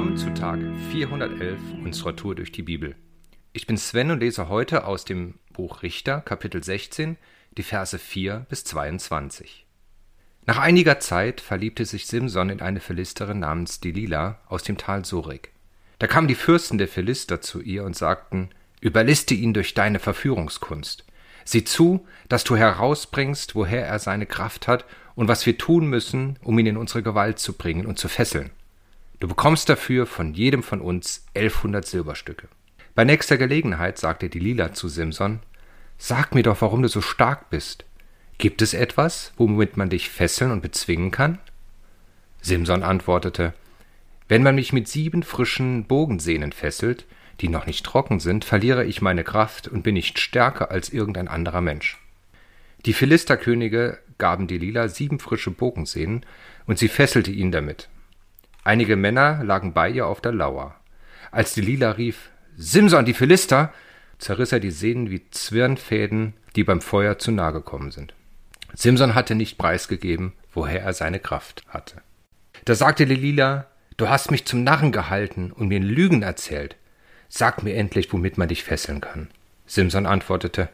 Willkommen zu Tag 411 unserer Tour durch die Bibel. Ich bin Sven und lese heute aus dem Buch Richter, Kapitel 16, die Verse 4 bis 22. Nach einiger Zeit verliebte sich Simson in eine Philisterin namens Delila aus dem Tal Sorik. Da kamen die Fürsten der Philister zu ihr und sagten, Überliste ihn durch deine Verführungskunst. Sieh zu, dass du herausbringst, woher er seine Kraft hat und was wir tun müssen, um ihn in unsere Gewalt zu bringen und zu fesseln. Du bekommst dafür von jedem von uns elfhundert Silberstücke. Bei nächster Gelegenheit sagte die Lila zu Simson, Sag mir doch, warum du so stark bist. Gibt es etwas, womit man dich fesseln und bezwingen kann? Simson antwortete, Wenn man mich mit sieben frischen Bogensehnen fesselt, die noch nicht trocken sind, verliere ich meine Kraft und bin nicht stärker als irgendein anderer Mensch. Die Philisterkönige gaben Delila sieben frische Bogensehnen, und sie fesselte ihn damit. Einige Männer lagen bei ihr auf der Lauer. Als Delila rief, Simson, die Philister, zerriss er die Sehnen wie Zwirnfäden, die beim Feuer zu nahe gekommen sind. Simson hatte nicht preisgegeben, woher er seine Kraft hatte. Da sagte Delila, du hast mich zum Narren gehalten und mir Lügen erzählt. Sag mir endlich, womit man dich fesseln kann. Simson antwortete,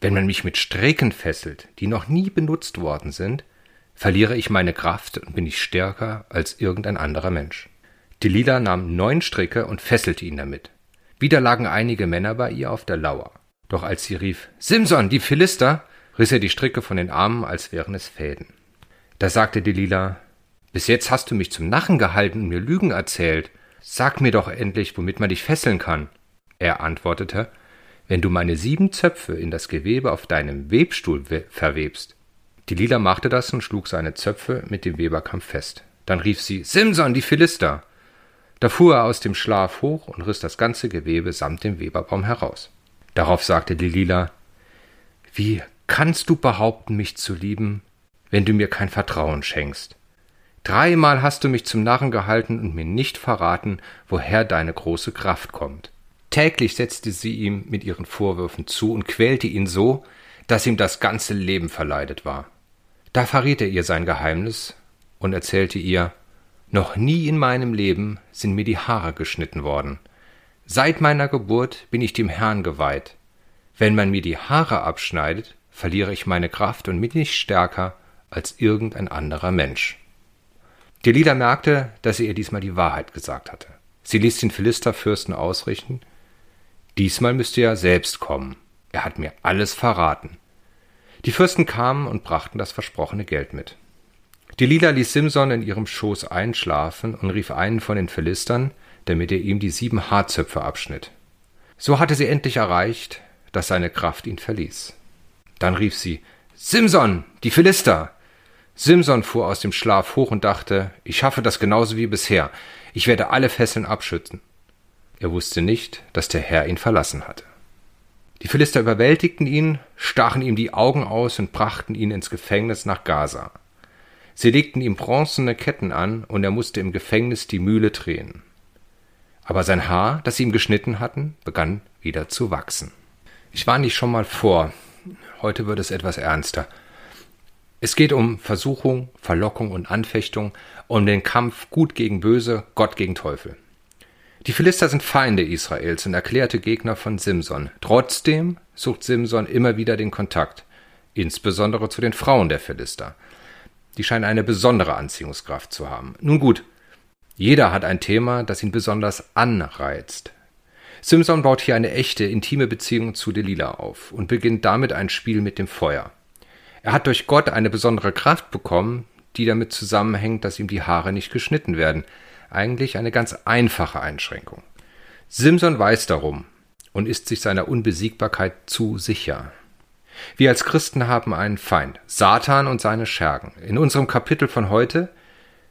wenn man mich mit Stricken fesselt, die noch nie benutzt worden sind, verliere ich meine Kraft und bin ich stärker als irgendein anderer Mensch. Delila nahm neun Stricke und fesselte ihn damit. Wieder lagen einige Männer bei ihr auf der Lauer. Doch als sie rief, Simson, die Philister, riss er die Stricke von den Armen, als wären es Fäden. Da sagte Delila, bis jetzt hast du mich zum Nachen gehalten und mir Lügen erzählt. Sag mir doch endlich, womit man dich fesseln kann. Er antwortete, wenn du meine sieben Zöpfe in das Gewebe auf deinem Webstuhl verwebst. Die Lila machte das und schlug seine Zöpfe mit dem Weberkamm fest. Dann rief sie, Simson, die Philister! Da fuhr er aus dem Schlaf hoch und riss das ganze Gewebe samt dem Weberbaum heraus. Darauf sagte die Lila, Wie kannst du behaupten, mich zu lieben, wenn du mir kein Vertrauen schenkst? Dreimal hast du mich zum Narren gehalten und mir nicht verraten, woher deine große Kraft kommt. Täglich setzte sie ihm mit ihren Vorwürfen zu und quälte ihn so, dass ihm das ganze Leben verleidet war. Da verriet er ihr sein Geheimnis und erzählte ihr, noch nie in meinem Leben sind mir die Haare geschnitten worden. Seit meiner Geburt bin ich dem Herrn geweiht. Wenn man mir die Haare abschneidet, verliere ich meine Kraft und bin nicht stärker als irgendein anderer Mensch. Delila merkte, dass er ihr diesmal die Wahrheit gesagt hatte. Sie ließ den Philisterfürsten ausrichten, diesmal müsste er selbst kommen. Er hat mir alles verraten. Die Fürsten kamen und brachten das versprochene Geld mit. Delila ließ Simson in ihrem Schoß einschlafen und rief einen von den Philistern, damit er ihm die sieben Haarzöpfe abschnitt. So hatte sie endlich erreicht, dass seine Kraft ihn verließ. Dann rief sie Simson, die Philister. Simson fuhr aus dem Schlaf hoch und dachte, ich schaffe das genauso wie bisher, ich werde alle Fesseln abschützen. Er wusste nicht, dass der Herr ihn verlassen hatte. Die Philister überwältigten ihn, stachen ihm die Augen aus und brachten ihn ins Gefängnis nach Gaza. Sie legten ihm bronzene Ketten an, und er musste im Gefängnis die Mühle drehen. Aber sein Haar, das sie ihm geschnitten hatten, begann wieder zu wachsen. Ich war nicht schon mal vor. Heute wird es etwas ernster. Es geht um Versuchung, Verlockung und Anfechtung, um den Kampf Gut gegen Böse, Gott gegen Teufel. Die Philister sind Feinde Israels und erklärte Gegner von Simson. Trotzdem sucht Simson immer wieder den Kontakt, insbesondere zu den Frauen der Philister. Die scheinen eine besondere Anziehungskraft zu haben. Nun gut, jeder hat ein Thema, das ihn besonders anreizt. Simson baut hier eine echte, intime Beziehung zu Delilah auf und beginnt damit ein Spiel mit dem Feuer. Er hat durch Gott eine besondere Kraft bekommen, die damit zusammenhängt, dass ihm die Haare nicht geschnitten werden. Eigentlich eine ganz einfache Einschränkung. Simson weiß darum und ist sich seiner Unbesiegbarkeit zu sicher. Wir als Christen haben einen Feind, Satan und seine Schergen. In unserem Kapitel von heute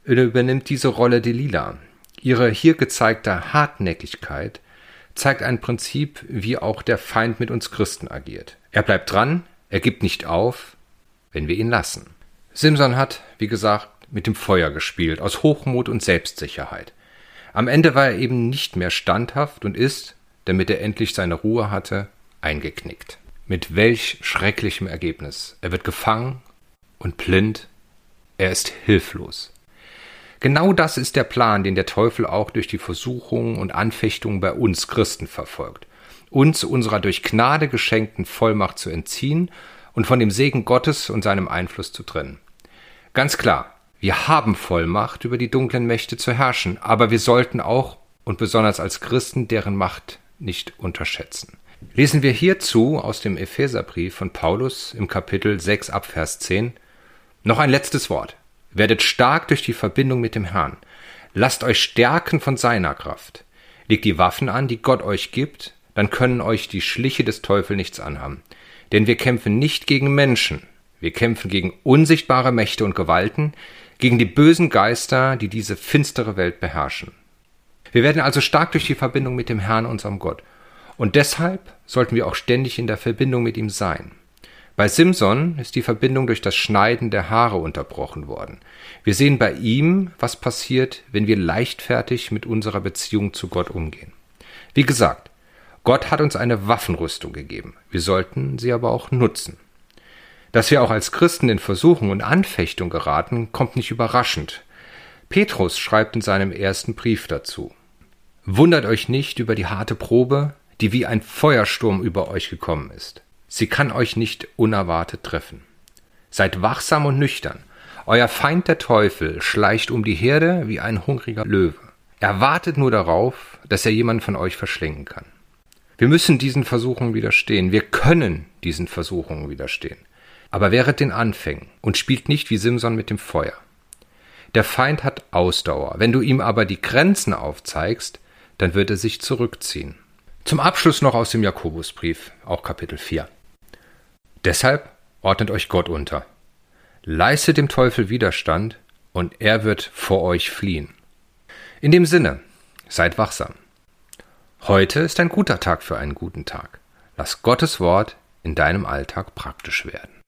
übernimmt diese Rolle Delilah. Ihre hier gezeigte Hartnäckigkeit zeigt ein Prinzip, wie auch der Feind mit uns Christen agiert. Er bleibt dran, er gibt nicht auf, wenn wir ihn lassen. Simson hat, wie gesagt, mit dem Feuer gespielt, aus Hochmut und Selbstsicherheit. Am Ende war er eben nicht mehr standhaft und ist, damit er endlich seine Ruhe hatte, eingeknickt. Mit welch schrecklichem Ergebnis. Er wird gefangen und blind, er ist hilflos. Genau das ist der Plan, den der Teufel auch durch die Versuchungen und Anfechtungen bei uns Christen verfolgt. Uns unserer durch Gnade geschenkten Vollmacht zu entziehen und von dem Segen Gottes und seinem Einfluss zu trennen. Ganz klar, wir haben Vollmacht, über die dunklen Mächte zu herrschen, aber wir sollten auch und besonders als Christen deren Macht nicht unterschätzen. Lesen wir hierzu aus dem Epheserbrief von Paulus im Kapitel 6 ab Vers 10 noch ein letztes Wort. Werdet stark durch die Verbindung mit dem Herrn. Lasst euch stärken von seiner Kraft. Legt die Waffen an, die Gott euch gibt, dann können euch die Schliche des Teufels nichts anhaben. Denn wir kämpfen nicht gegen Menschen, wir kämpfen gegen unsichtbare Mächte und Gewalten, gegen die bösen Geister, die diese finstere Welt beherrschen. Wir werden also stark durch die Verbindung mit dem Herrn, unserem Gott. Und deshalb sollten wir auch ständig in der Verbindung mit ihm sein. Bei Simson ist die Verbindung durch das Schneiden der Haare unterbrochen worden. Wir sehen bei ihm, was passiert, wenn wir leichtfertig mit unserer Beziehung zu Gott umgehen. Wie gesagt, Gott hat uns eine Waffenrüstung gegeben. Wir sollten sie aber auch nutzen. Dass wir auch als Christen in Versuchung und Anfechtung geraten, kommt nicht überraschend. Petrus schreibt in seinem ersten Brief dazu. Wundert euch nicht über die harte Probe, die wie ein Feuersturm über euch gekommen ist. Sie kann euch nicht unerwartet treffen. Seid wachsam und nüchtern. Euer Feind der Teufel schleicht um die Herde wie ein hungriger Löwe. Er wartet nur darauf, dass er jemand von euch verschlingen kann. Wir müssen diesen Versuchungen widerstehen. Wir können diesen Versuchungen widerstehen. Aber wehret den Anfängen und spielt nicht wie Simson mit dem Feuer. Der Feind hat Ausdauer. Wenn du ihm aber die Grenzen aufzeigst, dann wird er sich zurückziehen. Zum Abschluss noch aus dem Jakobusbrief, auch Kapitel 4. Deshalb ordnet euch Gott unter. Leistet dem Teufel Widerstand, und er wird vor euch fliehen. In dem Sinne, seid wachsam. Heute ist ein guter Tag für einen guten Tag. Lass Gottes Wort in deinem Alltag praktisch werden.